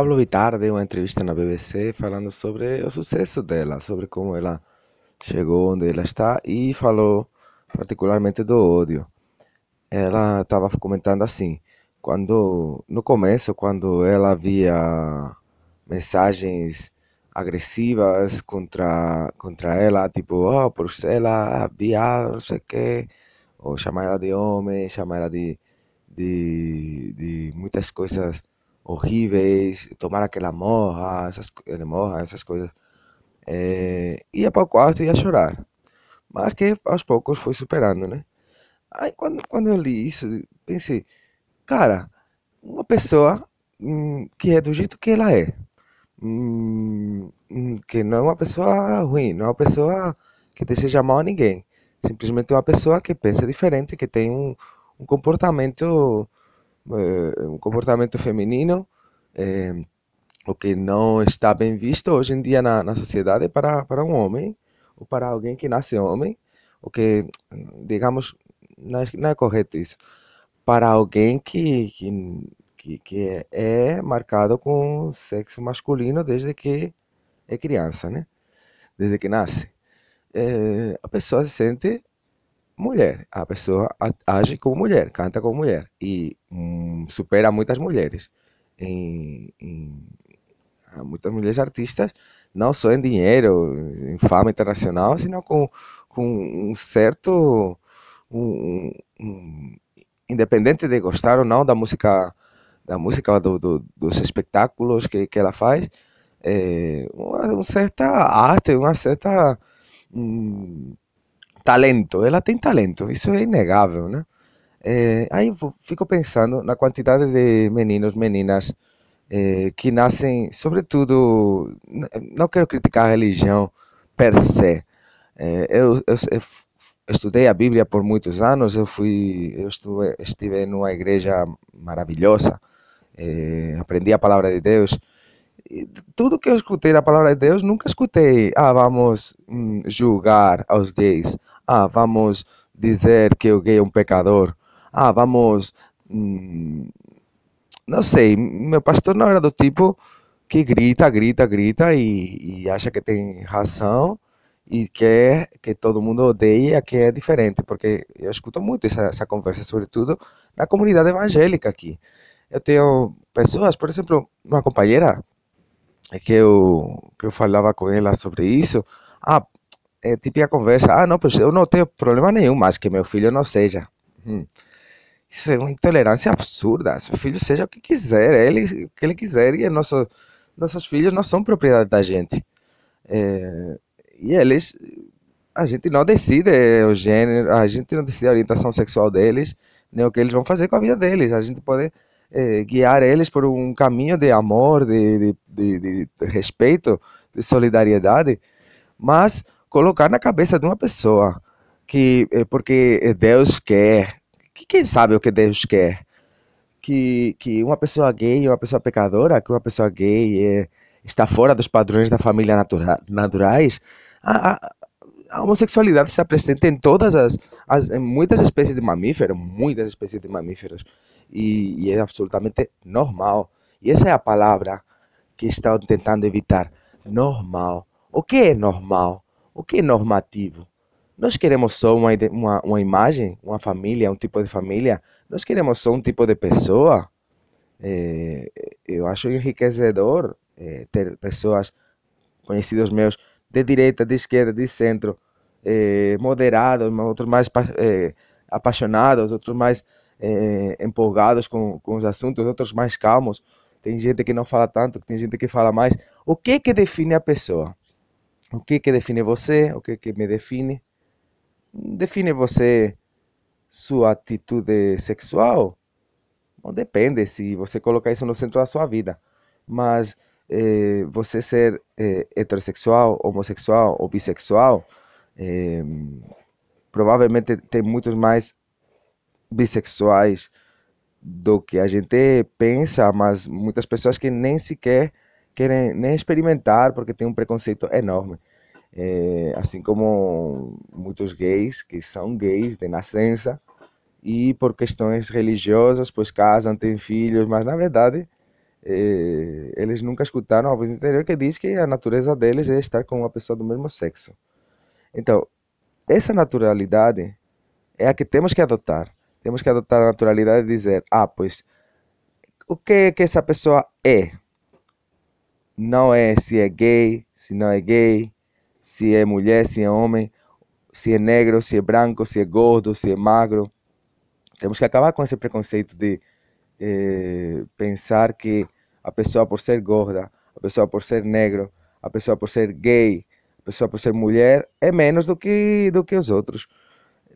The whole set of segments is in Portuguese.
Pablo Vittar deu uma entrevista na BBC falando sobre o sucesso dela, sobre como ela chegou onde ela está e falou particularmente do ódio. Ela estava comentando assim, quando no começo, quando ela via mensagens agressivas contra contra ela, tipo, oh, ela viado, não sei o quê, ou chamar ela de homem, chamar ela de, de, de muitas coisas horríveis, tomara que ela morra, essas, ele morra, essas coisas. É, ia para o quarto e ia chorar. Mas que aos poucos foi superando, né? Aí quando, quando eu li isso, pensei, cara, uma pessoa hum, que é do jeito que ela é, hum, hum, que não é uma pessoa ruim, não é uma pessoa que deseja mal a ninguém, simplesmente é uma pessoa que pensa diferente, que tem um, um comportamento eh, um comportamento feminino eh, o que não está bem visto hoje em dia na, na sociedade para, para um homem ou para alguém que nasce homem, o que, digamos, não é, não é correto isso, para alguém que, que, que, que é, marcado com sexo masculino desde que é criança, né? Desde que nasce. É, a pessoa se sente mulher. A pessoa age como mulher, canta como mulher e supera muitas mulheres. Em, em, muitas mulheres artistas, não só em dinheiro, em fama internacional, sino com, com um certo. Um, um, independente de gostar ou não da música, da música do, do, dos espetáculos que, que ela faz, é, uma, uma certa arte, uma certa. Um, talento, ela tem talento, isso é inegável, né? É, aí fico pensando na quantidade de meninos, meninas é, que nascem, sobretudo, não quero criticar a religião per se. É, eu, eu, eu, estudei a Bíblia por muitos anos, eu fui, eu estuve, estive numa igreja maravilhosa, aprendi a palavra de Deus. E tudo que eu escutei da palavra de Deus, nunca escutei, ah, vamos hum, julgar aos gays, ah, vamos dizer que o gay é um pecador. Ah, vamos. Hum, não sei, meu pastor não era do tipo que grita, grita, grita e, e acha que tem razão e quer que todo mundo odeie quem é diferente, porque eu escuto muito essa, essa conversa, sobretudo na comunidade evangélica aqui. Eu tenho pessoas, por exemplo, uma companheira que eu, que eu falava com ela sobre isso. Ah, é típica conversa. Ah, não, pois eu não tenho problema nenhum, mas que meu filho não seja. Hum. Isso é uma intolerância absurda. Seu filho seja o que quiser, é ele, o que ele quiser, e nosso, nossos filhos não são propriedade da gente. É, e eles, a gente não decide o gênero, a gente não decide a orientação sexual deles, nem o que eles vão fazer com a vida deles. A gente pode é, guiar eles por um caminho de amor, de, de, de, de respeito, de solidariedade, mas colocar na cabeça de uma pessoa que é porque Deus quer, que quem sabe o que Deus quer, que, que uma pessoa gay, uma pessoa pecadora, que uma pessoa gay é, está fora dos padrões da família natura, naturais, a, a, a, homossexualidade está presente em todas as, as em muitas espécies de mamíferos, muitas espécies de mamíferos, e, e é absolutamente normal. E essa é a palavra que estão tentando evitar, normal. O que é normal? O que é normativo? Nós queremos só uma, uma, uma imagem, uma família, um tipo de família? Nós queremos só um tipo de pessoa? É, eu acho enriquecedor é, ter pessoas, conhecidos meus, de direita, de esquerda, de centro, é, moderados, outros mais apaixonados, outros mais empolgados com, com os assuntos, outros mais calmos. Tem gente que não fala tanto, tem gente que fala mais. O que que define a pessoa? O que que define você? O que que me define? Define você sua atitude sexual? Não depende se você colocar isso no centro da sua vida. Mas eh, você ser eh, heterossexual, homossexual ou bissexual, eh, provavelmente tem muitos mais bissexuais do que a gente pensa, mas muitas pessoas que nem sequer querem nem experimentar porque tem um preconceito enorme. É, assim como muitos gays que são gays de nascença e por questões religiosas, pois casam, têm filhos, mas na verdade eh, eles nunca escutaram a voz interior que diz que a natureza deles é estar com uma pessoa do mesmo sexo. Então, essa naturalidade é a que temos que adotar. Temos que adotar a naturalidade de dizer: ah, pois, o que é que essa pessoa é? Não é se é gay, se não é gay, se é mulher, se é homem, se é negro, se é branco, se é gordo, se é magro. Temos que acabar com esse preconceito de eh, pensar que a pessoa por ser gorda, a pessoa por ser negro, a pessoa por ser gay, a pessoa por ser mulher é menos do que do que os outros.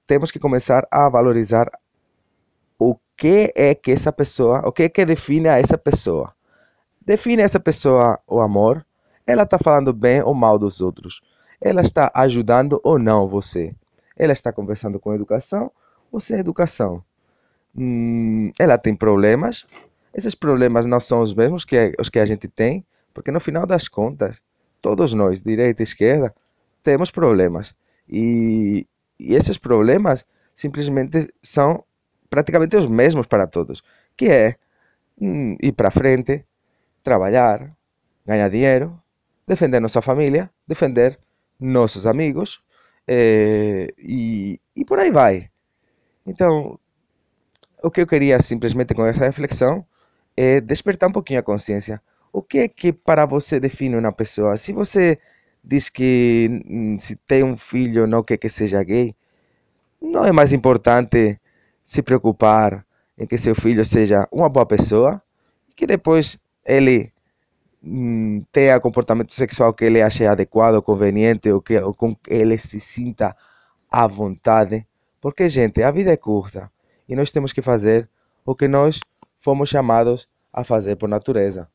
Temos que começar a valorizar o que é que essa pessoa, o que é que define a essa pessoa. Define essa pessoa o amor. Ela está falando bem ou mal dos outros. Ela está ajudando ou não você. Ela está conversando com educação ou sem educação. Hum, ela tem problemas. Esses problemas não são os mesmos que os que a gente tem, porque no final das contas, todos nós, direita e esquerda, temos problemas. E, e esses problemas simplesmente são praticamente os mesmos para todos, que é hum, ir para frente, trabalhar, ganhar dinheiro, defender nossa família, defender nossos amigos eh, e, e por aí vai. Então, o que eu queria simplesmente com essa reflexão é despertar um pouquinho a consciência. O que é que para você define uma pessoa? Se você diz que hum, se tem um filho não quer que seja gay, não é mais importante se preocupar em que seu filho seja uma boa pessoa, que depois ele hum, tenha comportamento sexual que ele ache adequado, conveniente, ou que ou com que ele se sinta à vontade. Porque, gente, a vida é curta e nós temos que fazer o que nós fomos chamados a fazer por natureza.